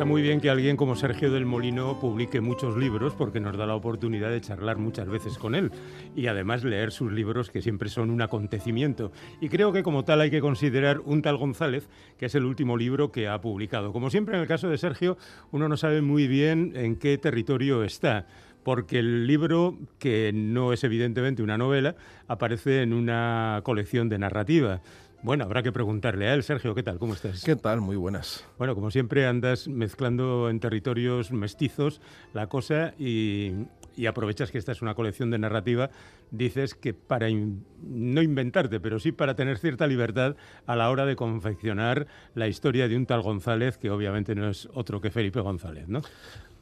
Está muy bien que alguien como Sergio del Molino publique muchos libros porque nos da la oportunidad de charlar muchas veces con él y además leer sus libros que siempre son un acontecimiento. Y creo que como tal hay que considerar Un tal González, que es el último libro que ha publicado. Como siempre en el caso de Sergio, uno no sabe muy bien en qué territorio está porque el libro, que no es evidentemente una novela, aparece en una colección de narrativa. Bueno, habrá que preguntarle a él. Sergio, ¿qué tal? ¿Cómo estás? ¿Qué tal? Muy buenas. Bueno, como siempre andas mezclando en territorios mestizos la cosa y, aprovechas que esta es una colección de narrativa, dices que para no inventarte, pero sí para tener cierta libertad a la hora de confeccionar la historia de un tal González, que obviamente no es otro que Felipe González, ¿no?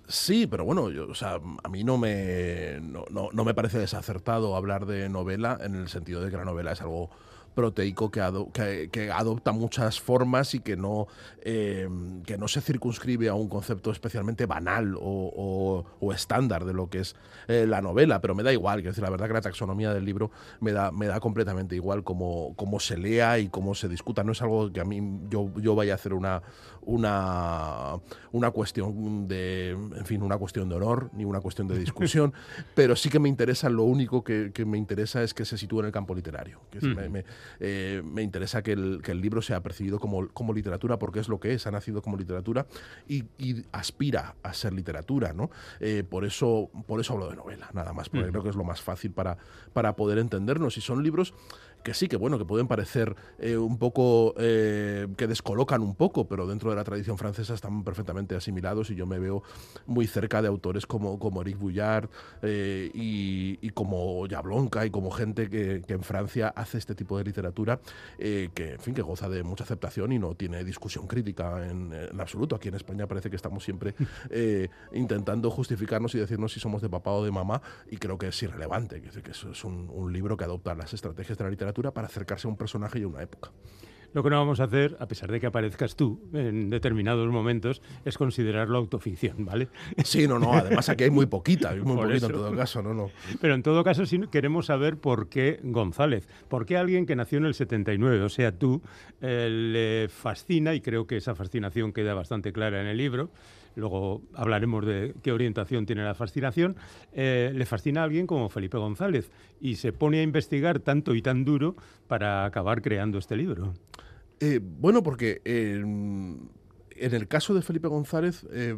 Sí, pero bueno, yo, o sea, a mí no me, no, no me parece desacertado hablar de novela en el sentido de que la novela es algo proteico que, que, adopta muchas formas y que no, em, que no se circunscribe a un concepto especialmente banal o, estándar de lo que es eh, la novela, pero me da igual, quiero decir, la verdad que la taxonomía del libro me da, me da completamente igual cómo, cómo se lea y cómo se discuta, no es algo que a mí yo, yo vaya a hacer una, una, una cuestión de, en fin, una cuestión de honor ni una cuestión de discusión, pero sí que me interesa, lo único que, me interesa es que se sitúe en el campo literario. Que me, eh, me interesa que el, que el, libro sea percibido como, como, literatura porque es lo que es, ha nacido como literatura y, aspira a ser literatura, ¿no? Eh, por, eso, por eso hablo de novela, nada más, porque creo que es lo más fácil para, para poder entendernos. Y son libros que sí, que bueno, que pueden parecer eh, un poco, que descolocan un poco, pero dentro de la tradición francesa están perfectamente asimilados y yo me veo muy cerca de autores como, como Eric Bouillard y, como Jablonka y como gente que, que en Francia hace este tipo de literatura eh, que, en fin, que goza de mucha aceptación y no tiene discusión crítica en, absoluto. Aquí en España parece que estamos siempre eh, intentando justificarnos y decirnos si somos de papá o de mamá y creo que es irrelevante. Que, que es un, un libro que adopta las estrategias de la literatura para acercarse a un personaje y a una época. Lo que no vamos a hacer, a pesar de que aparezcas tú en determinados momentos, es considerarlo autoficción, ¿vale? Sí, no, no, además aquí hay muy poquita, hay muy poquito en todo caso, no, no. Pero en todo caso sí queremos saber por qué González, por qué alguien que nació en el 79, o sea, tú, eh, le fascina, y creo que esa fascinación queda bastante clara en el libro, luego hablaremos de qué orientación tiene la fascinación, eh, le fascina a alguien como Felipe González y se pone a investigar tanto y tan duro para acabar creando este libro. Eh, bueno, porque en el caso de Felipe González, eh,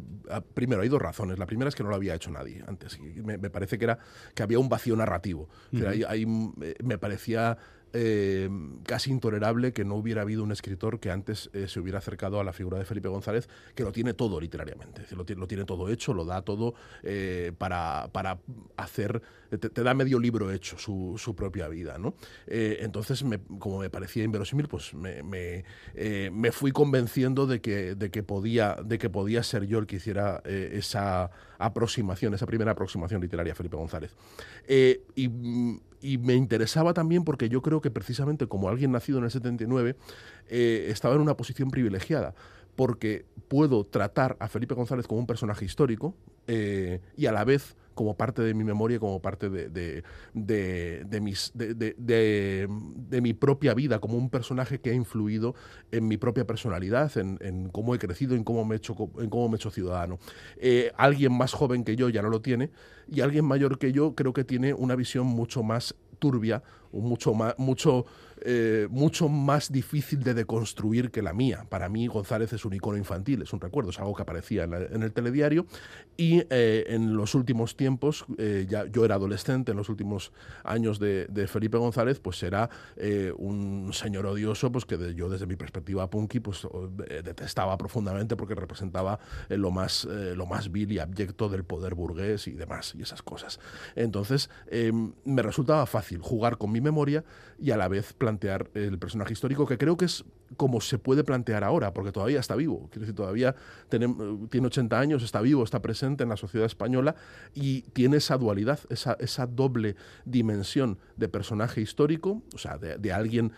primero hay dos razones. La primera es que no lo había hecho nadie antes. Me, parece que era que había un vacío narrativo. me parecía eh, casi intolerable que no hubiera habido un escritor que antes eh, se hubiera acercado a la figura de Felipe González, que lo tiene todo literariamente, lo, tiene todo hecho, lo da todo eh, para, para, hacer, te, da medio libro hecho su, su propia vida. ¿no? entonces, como me parecía inverosímil, pues me, me, me, fui convenciendo de que, de, que podía, de que podía ser yo el que hiciera esa aproximación, esa primera aproximación literaria Felipe González. y mm, y me interesaba también porque yo creo que precisamente como alguien nacido en el 79, eh, estaba en una posición privilegiada, porque puedo tratar a Felipe González como un personaje histórico eh, y a la vez como parte de mi memoria, como parte de, de, mis, de, mi propia vida, como un personaje que ha influido en mi propia personalidad, en, cómo he crecido, en cómo me he hecho, en cómo me he hecho ciudadano. Eh, alguien más joven que yo ya no lo tiene y alguien mayor que yo creo que tiene una visión mucho más turbia, mucho más, mucho eh, mucho más difícil de deconstruir que la mía. Para mí González es un icono infantil, es un recuerdo, es algo que aparecía en, el telediario y eh, en los últimos tiempos, eh, ya yo era adolescente, en los últimos años de, Felipe González, pues era un señor odioso, pues que yo desde mi perspectiva punky, pues detestaba profundamente porque representaba lo, más, lo más vil y abyecto del poder burgués y demás, y esas cosas. Entonces, me resultaba fácil jugar con mi memoria y a la vez plantear plantear el personaje histórico, que creo que es como se puede plantear ahora, porque todavía está vivo. Quiero decir, todavía tiene, tiene 80 años, está vivo, está presente en la sociedad española y tiene esa dualidad, esa, doble dimensión de personaje histórico, o sea, de alguien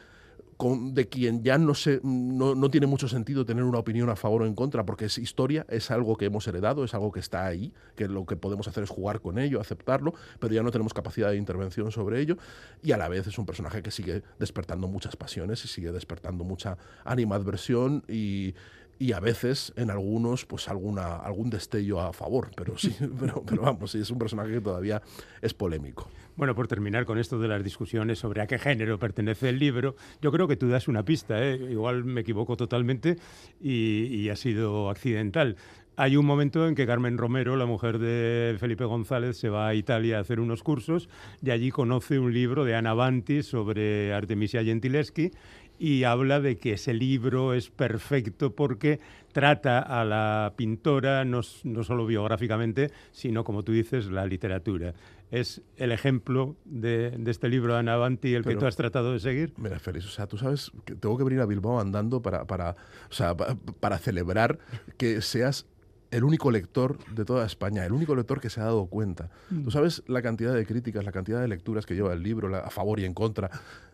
de quien ya no, se, no, tiene mucho sentido tener una opinión a favor o en contra, porque es historia, es algo que hemos heredado, es algo que está ahí, que lo que podemos hacer es jugar con ello, aceptarlo, pero ya no tenemos capacidad de intervención sobre ello, y a la vez es un personaje que sigue despertando muchas pasiones y sigue despertando mucha animadversión y, y a veces en algunos pues alguna algún destello a favor pero sí pero, vamos sí, es un personaje que todavía es polémico bueno, por terminar con esto de las discusiones sobre a qué género pertenece el libro, yo creo que tú das una pista, ¿eh? igual me equivoco totalmente y, y ha sido accidental. Hay un momento en que Carmen Romero, la mujer de Felipe González, se va a Italia a hacer unos cursos y allí conoce un libro de Ana Banti sobre Artemisia Gentileschi y habla de que ese libro es perfecto porque trata a la pintora no, no, solo biográficamente, sino, como tú dices, la literatura. ¿Es el ejemplo de, de este libro de Ana Banti el Pero, que tú has tratado de seguir? Mira, Félix, o sea, tú sabes que tengo que venir a Bilbao andando para, para, o sea, para, para celebrar que seas el único lector de toda España, el único lector que se ha dado cuenta. Mm. Tú sabes la cantidad de críticas, la cantidad de lecturas que lleva el libro, la, a favor y en contra.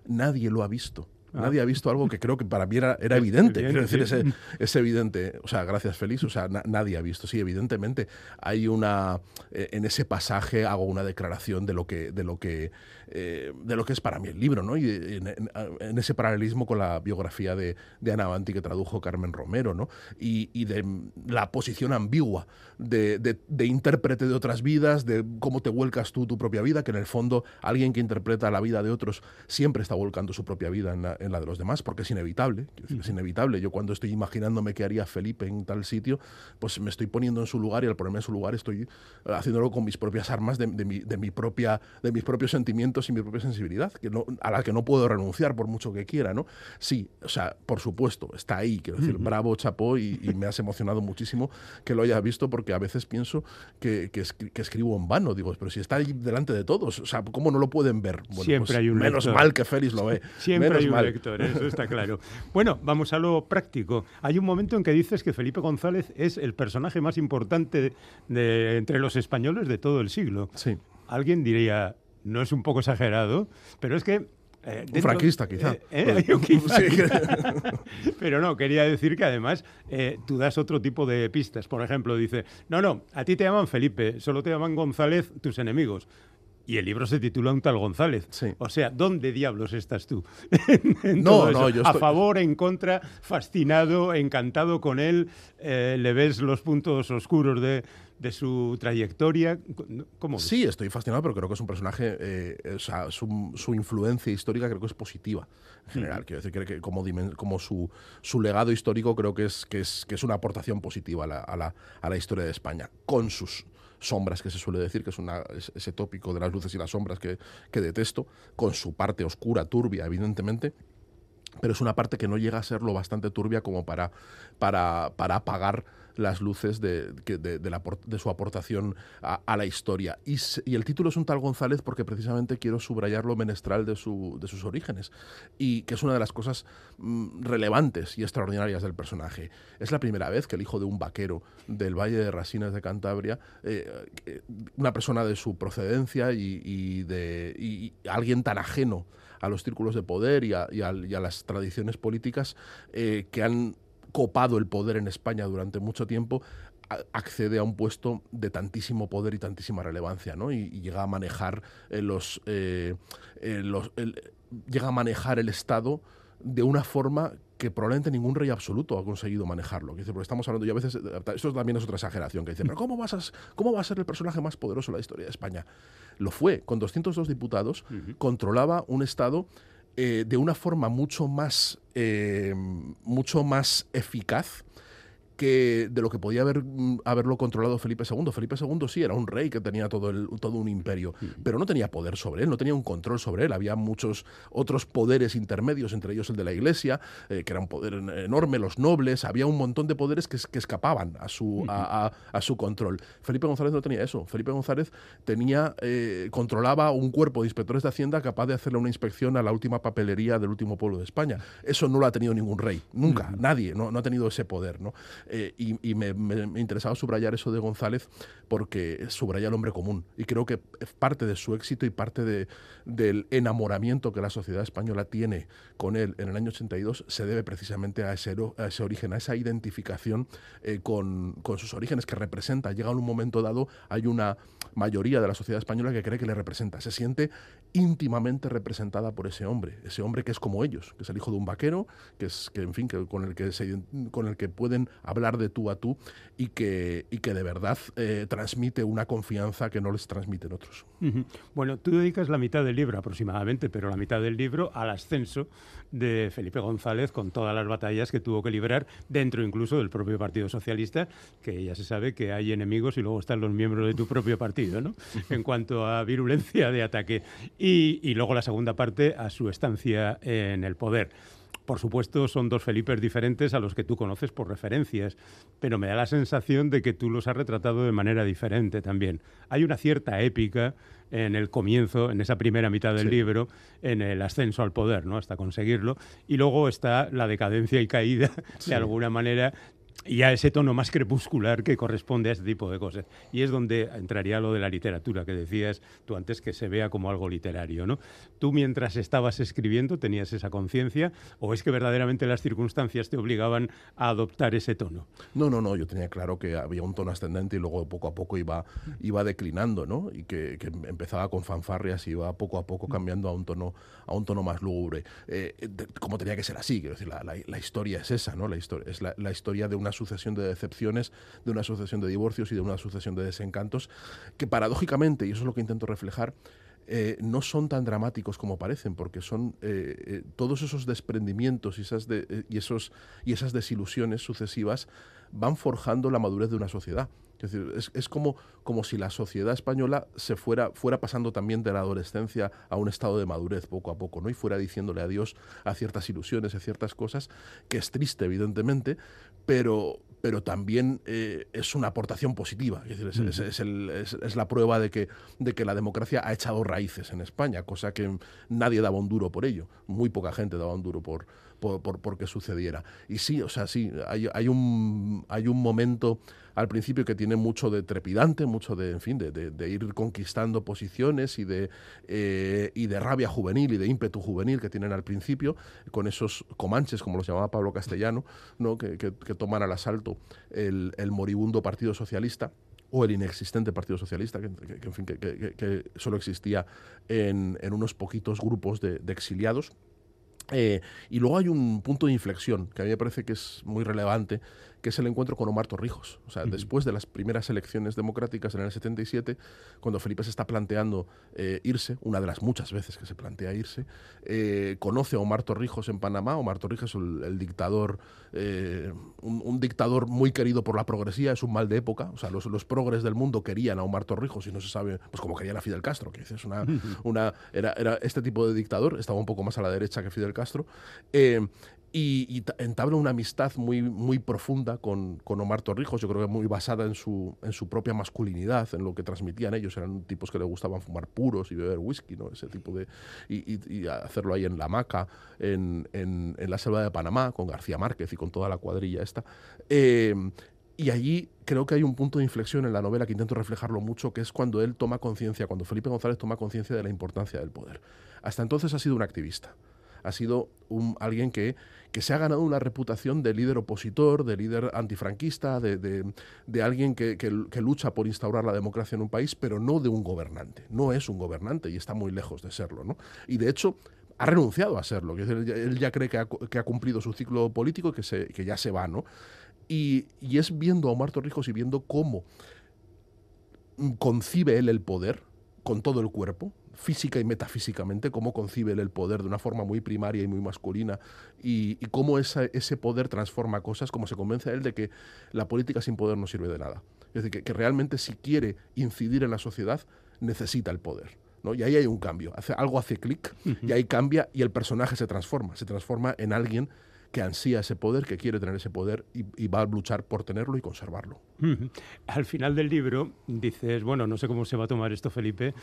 Nadie lo ha visto. Ah. Nadie ha visto algo que creo que para mí era, era evidente. Quiero decir, es, es, evidente. O sea, gracias, Félix. O sea, na, nadie ha visto. Sí, evidentemente. Hay una. Eh, en ese pasaje hago una declaración de lo que, de lo que, eh, de lo que es para mí el libro, ¿no? Y en, en, en ese paralelismo con la biografía de, de, Ana Banti que tradujo Carmen Romero, ¿no? Y, y de la posición ambigua de, de, de, intérprete de otras vidas, de cómo te vuelcas tú tu propia vida, que en el fondo alguien que interpreta la vida de otros siempre está volcando su propia vida en la, en la de los demás, porque es inevitable. Decir, es inevitable. Yo cuando estoy imaginándome qué haría Felipe en tal sitio, pues me estoy poniendo en su lugar y al ponerme en su lugar estoy haciéndolo con mis propias armas de, de, mi, de mi, propia, de mis propios sentimientos y mi propia sensibilidad, que no, a la que no puedo renunciar por mucho que quiera, ¿no? Sí, o sea, por supuesto, está ahí, quiero decir, uh -huh. bravo, chapó, y, y, me has emocionado muchísimo que lo hayas visto, porque a veces pienso que, que, que, escribo en vano, digo, pero si está ahí delante de todos, o sea, ¿cómo no lo pueden ver? Bueno, Siempre pues, hay un Menos lector. mal que Félix lo ve. Siempre menos hay un mal. lector, eso está claro. Bueno, vamos a lo práctico. Hay un momento en que dices que Felipe González es el personaje más importante de, de, entre los españoles de todo el siglo. Sí. Alguien diría, no es un poco exagerado, pero es que eh, dentro, un franquista, quizá. Eh, eh, quizá, sí. Pero no, quería decir que además tú das otro tipo de pistas. Por ejemplo, dice, no, no, a ti te llaman Felipe, solo te llaman González tus enemigos. Y el libro se titula Un tal González. Sí. O sea, ¿dónde diablos estás tú? no, no, yo estoy... A favor, en contra, fascinado, encantado con él, eh, le ves los puntos oscuros de, de su trayectoria. ¿Cómo sí, estoy fascinado, pero creo que es un personaje, eh, o sea, su, su, influencia histórica creo que es positiva en general. Mm. Quiero decir que, que como, como su, su, legado histórico creo que es, que es, que es una aportación positiva a la, a, la, a la historia de España, con sus sombras que se suele decir, que es una, ese tópico de las luces y las sombras que, que detesto, con su parte oscura, turbia, evidentemente, pero es una parte que no llega a ser lo bastante turbia como para, para, para apagar las luces de, de, de, su aportación a, la historia. Y, el título es un tal González porque precisamente quiero subrayar lo menestral de, su, sus orígenes y que es una de las cosas mm, relevantes y extraordinarias del personaje. Es la primera vez que el hijo de un vaquero del Valle de Rasinas de Cantabria, eh, una persona de su procedencia y, de alguien tan ajeno a los círculos de poder y a las tradiciones políticas eh, que han copado el poder en España durante mucho tiempo, accede a un puesto de tantísimo poder y tantísima relevancia, ¿no? Y, y llega a manejar eh, los, eh, eh, los el, llega a manejar el Estado de una forma que probablemente ningún rey absoluto ha conseguido manejarlo. Dice, porque estamos hablando, y a veces, esto también es otra exageración, que dice, pero ¿cómo, vas a, ¿cómo va a ser el personaje más poderoso de la historia de España? Lo fue, con 202 diputados, uh -huh. controlaba un Estado eh, de una forma mucho más, eh, mucho más eficaz que de lo que podía haber, haberlo controlado Felipe II. Felipe II sí era un rey que tenía todo, el, todo un imperio, mm. pero no tenía poder sobre él, no tenía un control sobre él. Había muchos otros poderes intermedios, entre ellos el de la Iglesia, eh, que era un poder enorme, los nobles, había un montón de poderes que, que escapaban a su, mm a, a, a, su control. Felipe González no tenía eso. Felipe González tenía, eh, controlaba un cuerpo de inspectores de Hacienda capaz de hacerle una inspección a la última papelería del último pueblo de España. Eso no lo ha tenido ningún rey, nunca, mm nadie, no, no, ha tenido ese poder. ¿no? Eh, y, me, interesaba subrayar eso de González porque subraya el hombre común. Y creo que parte de su éxito y parte de, del enamoramiento que la sociedad española tiene con él en el año 82 se debe precisamente a ese, a ese origen, a esa identificación eh, con, con sus orígenes que representa. Llega en un momento dado, hay una mayoría de la sociedad española que cree que le representa. Se siente íntimamente representada por ese hombre, ese hombre que es como ellos, que es el hijo de un vaquero, que es que en fin, que con el que se, con el que pueden hablar de tú a tú y que y que de verdad eh, transmite una confianza que no les transmiten otros. Bueno, tú dedicas la mitad del libro aproximadamente, pero la mitad del libro al ascenso de Felipe González con todas las batallas que tuvo que librar dentro incluso del propio Partido Socialista, que ya se sabe que hay enemigos y luego están los miembros de tu propio partido, ¿no? En cuanto a virulencia de ataque. Y, luego la segunda parte a su estancia en el poder. Por supuesto, son dos Felipes diferentes a los que tú conoces por referencias, pero me da la sensación de que tú los has retratado de manera diferente también. Hay una cierta épica en el comienzo, en esa primera mitad del libro, en el ascenso al poder, ¿no? Hasta conseguirlo. Y luego está la decadencia y caída, de alguna manera, y a ese tono más crepuscular que corresponde a este tipo de cosas. Y es donde entraría lo de la literatura, que decías tú antes que se vea como algo literario. ¿no? ¿Tú mientras estabas escribiendo tenías esa conciencia o es que verdaderamente las circunstancias te obligaban a adoptar ese tono? No, no, no, yo tenía claro que había un tono ascendente y luego poco a poco iba, iba declinando, ¿no? Y que, empezaba con fanfarrias y iba poco a poco cambiando a un tono, a un tono más lúgubre. Eh, como tenía que ser así, quiero decir, la, historia es esa, ¿no? La historia, es la historia de una sucesión de decepciones, de una sucesión de divorcios y de una sucesión de desencantos, que paradójicamente, y eso es lo que intento reflejar, eh, no son tan dramáticos como parecen, porque son eh, eh, todos esos desprendimientos y esas, y, esos, y esas desilusiones sucesivas van forjando la madurez de una sociedad. Es decir, es, como, como si la sociedad española se fuera, fuera pasando también de la adolescencia a un estado de madurez poco a poco, ¿no? Y fuera diciéndole adiós a ciertas ilusiones, a ciertas cosas, que es triste, evidentemente, pero, pero también eh, es una aportación positiva. Es, decir, es, la prueba de que, de que la democracia ha echado raíces en España, cosa que nadie daba un duro por ello. Muy poca gente daba un duro por, por, que sucediera. Y sí, o sea, sí, hay, hay, un, hay un momento al principio que tiene mucho de trepidante, mucho de, en fin, de, ir conquistando posiciones y de, eh, y de rabia juvenil y de ímpetu juvenil que tienen al principio, con esos comanches, como los llamaba Pablo Castellano, ¿no? que, toman al asalto el, moribundo Partido Socialista o el inexistente Partido Socialista, que, en que, solo existía en, unos poquitos grupos de exiliados. Eh, y luego hay un punto de inflexión que a mí me parece que es muy relevante, que es el encuentro con Omar Torrijos. O sea, después de las primeras elecciones democráticas en el 77, cuando Felipe se está planteando eh, irse, una de las muchas veces que se plantea irse, eh, conoce a Omar Torrijos en Panamá. Omar Torrijos, el, el dictador, eh, un, dictador muy querido por la progresía, es un mal de época. O sea, los, los progres del mundo querían a Omar Torrijos y no se sabe, pues como querían a Fidel Castro, que es una, una era, era, este tipo de dictador, estaba un poco más a la derecha que Fidel Castro y, entabla una amistad muy, muy profunda con, con, Omar Torrijos, yo creo que muy basada en su, en su propia masculinidad, en lo que transmitían ellos, eran tipos que le gustaban fumar puros y beber whisky, ¿no? ese tipo de... y, hacerlo ahí en La Maca, en, en, la selva de Panamá, con García Márquez y con toda la cuadrilla esta. Eh, y allí creo que hay un punto de inflexión en la novela que intento reflejarlo mucho, que es cuando él toma conciencia, cuando Felipe González toma conciencia de la importancia del poder. Hasta entonces ha sido un activista ha sido un, alguien que, que, se ha ganado una reputación de líder opositor, de líder antifranquista, de, de, alguien que, que, lucha por instaurar la democracia en un país, pero no de un gobernante. No es un gobernante y está muy lejos de serlo. ¿no? Y de hecho, ha renunciado a serlo. Él ya cree que ha, que ha cumplido su ciclo político y que, se, que ya se va. ¿no? Y, y es viendo a Omar Torrijos y viendo cómo concibe él el poder con todo el cuerpo, física y metafísicamente, cómo concibe el poder de una forma muy primaria y muy masculina y, cómo ese poder transforma cosas, cómo se convence a él de que la política sin poder no sirve de nada. Es decir, que, realmente si quiere incidir en la sociedad, necesita el poder. ¿no? Y ahí hay un cambio, hace, algo hace clic y ahí cambia y el personaje se transforma, se transforma en alguien que ansía ese poder, que quiere tener ese poder y, va a luchar por tenerlo y conservarlo. Al final del libro dices, bueno, no sé cómo se va a tomar esto Felipe,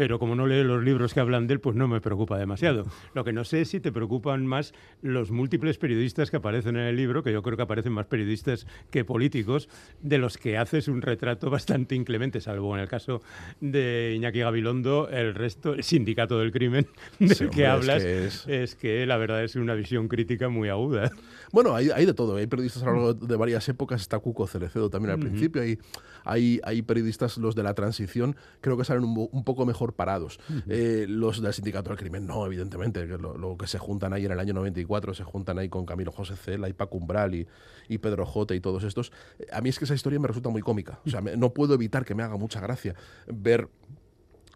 pero como no leo los libros que hablan de él, pues no me preocupa demasiado. Lo que no sé es si te preocupan más los múltiples periodistas que aparecen en el libro, que yo creo que aparecen más periodistas que políticos, de los que haces un retrato bastante inclemente, salvo en el caso de Iñaki Gabilondo, el resto, el sindicato del crimen del que hablas, es que, la verdad es una visión crítica muy aguda. Bueno, hay, hay de todo. Hay periodistas a lo largo de varias épocas. Está Cuco Cerecedo también al principio. Hay, hay, hay, periodistas, los de la transición, creo que salen un, poco mejor parados. Eh, los del sindicato del crimen, no, evidentemente. Que lo, que se juntan ahí en el año 94, se juntan ahí con Camilo José Cela y Paco Umbral y, y Pedro Jote y todos estos. A mí es que esa historia me resulta muy cómica. O sea, no puedo evitar que me haga mucha gracia ver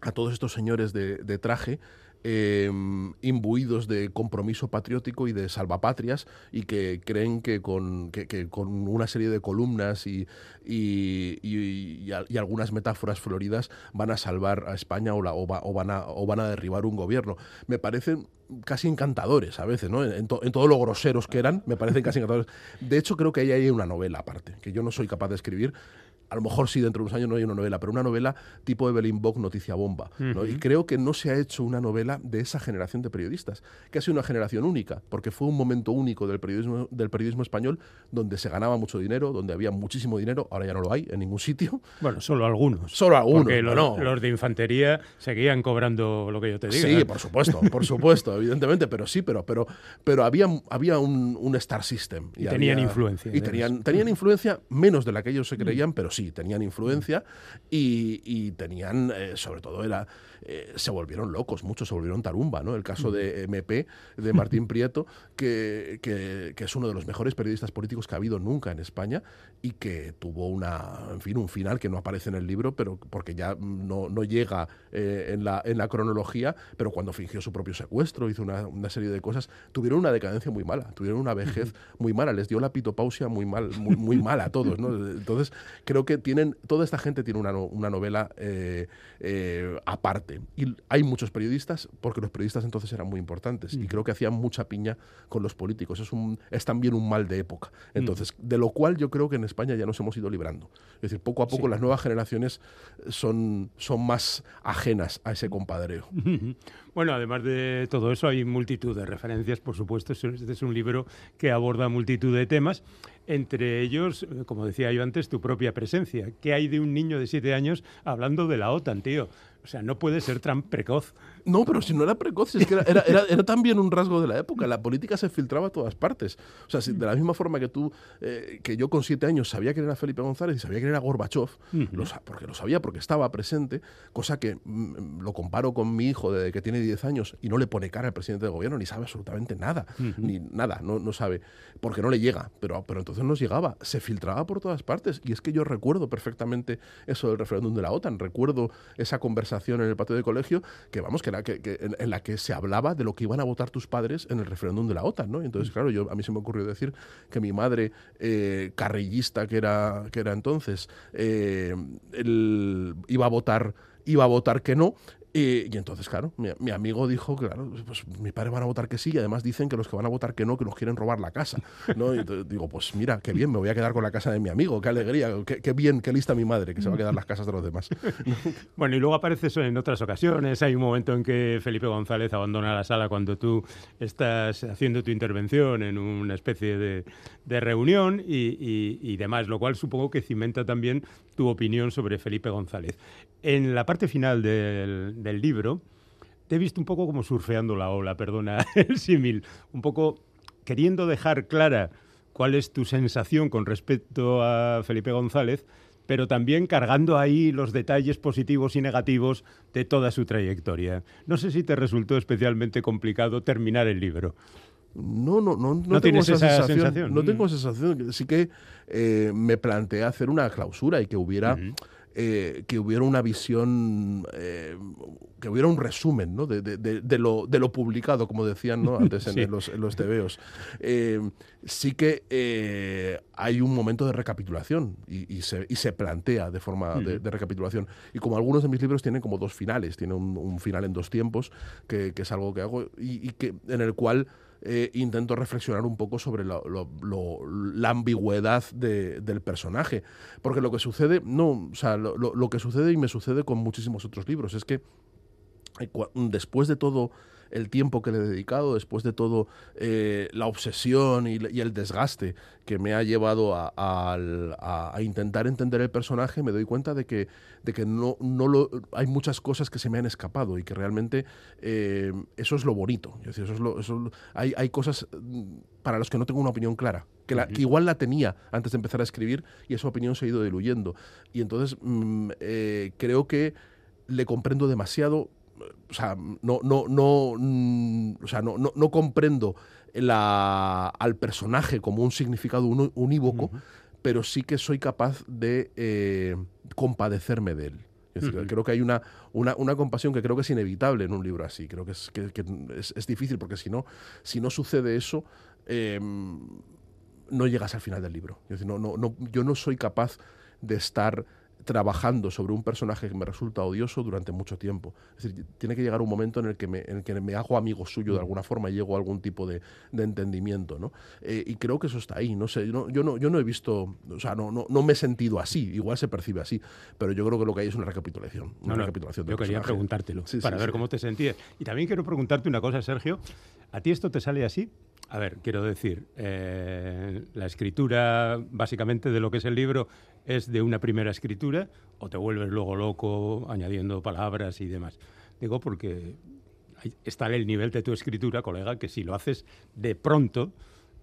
a todos estos señores de, de traje Em, imbuidos de compromiso patriótico y de salvapatrias y que creen que con, con una serie de columnas y, y, algunas metáforas floridas van a salvar a España o, o, van a, o van a derribar un gobierno. Me parecen casi encantadores a veces, ¿no? En, en, todo lo groseros que eran, me parecen casi encantadores. De hecho, creo que ahí hay una novela aparte, que yo no soy capaz de escribir, a lo mejor sí dentro de unos años no hay una novela, pero una novela tipo Evelyn Bock, Noticia Bomba. Y creo que no se ha hecho una novela de esa generación de periodistas, que ha sido una generación única, porque fue un momento único del periodismo, del periodismo español donde se ganaba mucho dinero, donde había muchísimo dinero, ahora ya no lo hay en ningún sitio. Bueno, solo algunos. Solo algunos. Porque los, de infantería seguían cobrando lo que yo te digo. Sí, por supuesto, por supuesto, evidentemente, pero sí, pero, pero, pero había, había un, Star System. Y, tenían influencia. Y tenían, tenían influencia menos de la que ellos se creían, pero sí, tenían influencia y, tenían, eh, sobre todo era eh, se volvieron locos, muchos se volvieron tarumba, ¿no? El caso de MP, de Martín Prieto, que, que, es uno de los mejores periodistas políticos que ha habido nunca en España y que tuvo una, en fin, un final que no aparece en el libro, pero porque ya no, no llega eh, en, la, en la cronología, pero cuando fingió su propio secuestro, hizo una, una, serie de cosas, tuvieron una decadencia muy mala, tuvieron una vejez muy mala, les dio la pitopausia muy mal, muy, muy mala a todos, ¿no? Entonces, creo que tienen, toda esta gente tiene una, una novela eh, aparte y hay muchos periodistas, porque los periodistas entonces eran muy importantes y mm. creo que hacían mucha piña con los políticos. Es, un, es también un mal de época. Mm. Entonces, de lo cual yo creo que en España ya nos hemos ido librando. Es decir, poco a poco las nuevas generaciones son, son más ajenas a ese compadreo. Bueno, además de todo eso, hay multitud de referencias, por supuesto. Este es un libro que aborda multitud de temas. Entre ellos, como decía yo antes, tu propia presencia. ¿Qué hay de un niño de siete años hablando de la OTAN, tío? O sea, no puede ser tan precoz. No, pero si no era precoz, es que era, era, también un rasgo de la época. La política se filtraba a todas partes. O sea, de la misma forma que tú, eh, que yo con siete años sabía que era Felipe González y sabía que era Gorbachev, porque lo sabía, porque estaba presente, cosa que mm, lo comparo con mi hijo de que tiene 10 años y no le pone cara al presidente del gobierno, ni sabe absolutamente nada, ni nada, no, no sabe, porque no le llega. Pero, pero entonces nos llegaba, se filtraba por todas partes. Y es que yo recuerdo perfectamente eso del referéndum de la OTAN, recuerdo esa conversación en el patio de colegio que, vamos, que, que, en, la que se hablaba de lo que iban a votar tus padres en el referéndum de la OTAN, ¿no? Entonces, claro, yo, a mí se me ocurrió decir que mi madre, eh, carrillista que era, que era entonces, eh, iba a votar iba a votar que no y, entonces, claro, mi, amigo dijo, claro, pues mis padres van a votar que sí y además dicen que los que van a votar que no, que nos quieren robar la casa. ¿no? Y digo, pues mira, qué bien, me voy a quedar con la casa de mi amigo, qué alegría, qué, bien, qué lista mi madre, que se va a quedar las casas de los demás. bueno, y luego aparece eso en otras ocasiones. Hay un momento en que Felipe González abandona la sala cuando tú estás haciendo tu intervención en una especie de, reunión y, y demás, lo cual supongo que cimenta también tu opinión sobre Felipe González. En la parte final del, del libro, te he visto un poco como surfeando la ola, perdona el símil, un poco queriendo dejar clara cuál es tu sensación con respecto a Felipe González, pero también cargando ahí los detalles positivos y negativos de toda su trayectoria. No sé si te resultó especialmente complicado terminar el libro. No, no, no, no, tengo esa, sensación, No tengo esa sensación. Sí que eh, me planteé hacer una clausura y que hubiera eh, que hubiera una visión, eh, que hubiera un resumen ¿no? de, de, lo, de, lo, publicado, como decían ¿no? antes en, los, en los tebeos. Eh, sí que hay un momento de recapitulación y, y, se, y se, plantea de forma de, recapitulación. Y como algunos de mis libros tienen como dos finales, tiene un, un final en dos tiempos, que, que, es algo que hago y, y que, en el cual eh, intento reflexionar un poco sobre la ambigüedad del personaje. Porque lo que sucede, no, o sea, lo, que sucede y me sucede con muchísimos otros libros, es que después de todo el tiempo que le he dedicado, después de todo eh, la obsesión y, el desgaste que me ha llevado a, intentar entender el personaje, me doy cuenta de que, de que no, no lo, hay muchas cosas que se me han escapado y que realmente eh, eso es lo bonito. Es decir, eso es lo, hay, hay, cosas mm, para las que no tengo una opinión clara, que, la, que, igual la tenía antes de empezar a escribir y esa opinión se ha ido diluyendo. Y entonces mm, eh, creo que le comprendo demasiado o sea, no, no, no, mm, o sea, no, no, comprendo al personaje como un significado unívoco, pero sí que soy capaz de eh, compadecerme de él. Creo que hay una, una, compasión que creo que es inevitable en un libro así. Creo que es, que, es, difícil porque si no, si no sucede eso, em, no llegas al final del libro. no, no, yo no soy capaz de estar trabajando sobre un personaje que me resulta odioso durante mucho tiempo. Es decir, tiene que llegar un momento en el que me, en el que me hago amigo suyo de alguna forma y llego a algún tipo de, entendimiento. ¿no? Eh, y creo que eso está ahí. No sé, yo, no, yo no he visto, o sea, no, no, no, me he sentido así. Igual se percibe así, pero yo creo que lo que hay es una recapitulación. Una recapitulación yo quería preguntártelo para ver cómo te sentías. Y también quiero preguntarte una cosa, Sergio. ¿A ti esto te sale así? A ver, quiero decir, eh, la escritura básicamente de lo que es el libro es de una primera escritura o te vuelves luego loco añadiendo palabras y demás. Digo porque está el nivel de tu escritura, colega, que si lo haces de pronto,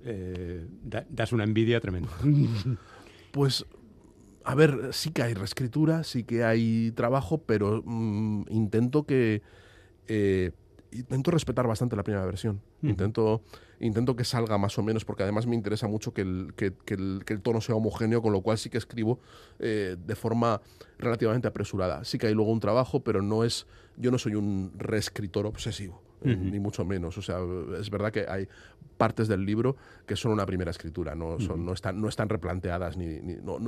eh, das una envidia tremenda. Pues, a ver, sí que hay reescritura, sí que hay trabajo, pero mm, intento que... Eh, intento respetar bastante la primera versión. Intento, intento que salga más o menos, porque además me interesa mucho que el, que, el, que el tono sea homogéneo, con lo cual sí que escribo eh, de forma relativamente apresurada. Sí que hay luego un trabajo, pero no es, yo no soy un reescritor obsesivo. Eh, ni mucho menos. O sea, es verdad que hay partes del libro que son una primera escritura, no, son, no, están, no están replanteadas, ni,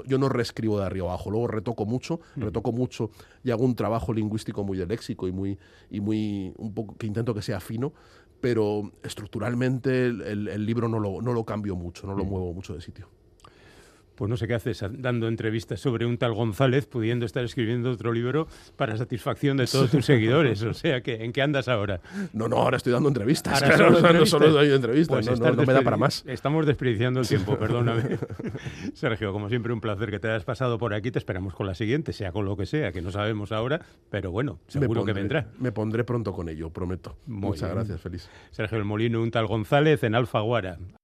yo no reescribo de arriba abajo, luego retoco mucho, retoco mucho y hago un trabajo lingüístico muy de léxico y muy, y muy un poco que intento que sea fino, pero estructuralmente el, el libro no lo, no lo cambio mucho, no lo muevo mucho de sitio pues no sé qué haces dando entrevistas sobre un tal González, pudiendo estar escribiendo otro libro para satisfacción de todos tus seguidores. O sea, ¿en qué andas ahora? No, no, ahora estoy dando entrevistas. no solo doy entrevistas, pues no, me da para más. Estamos desperdiciando el tiempo, perdóname. Sergio, como siempre, un placer que te hayas pasado por aquí. Te esperamos con la siguiente, sea con lo que sea, que no sabemos ahora, pero bueno, seguro que vendrá. Me pondré pronto con ello, prometo. Muchas gracias, feliz. Sergio El Molino, un tal González en Alfaguara.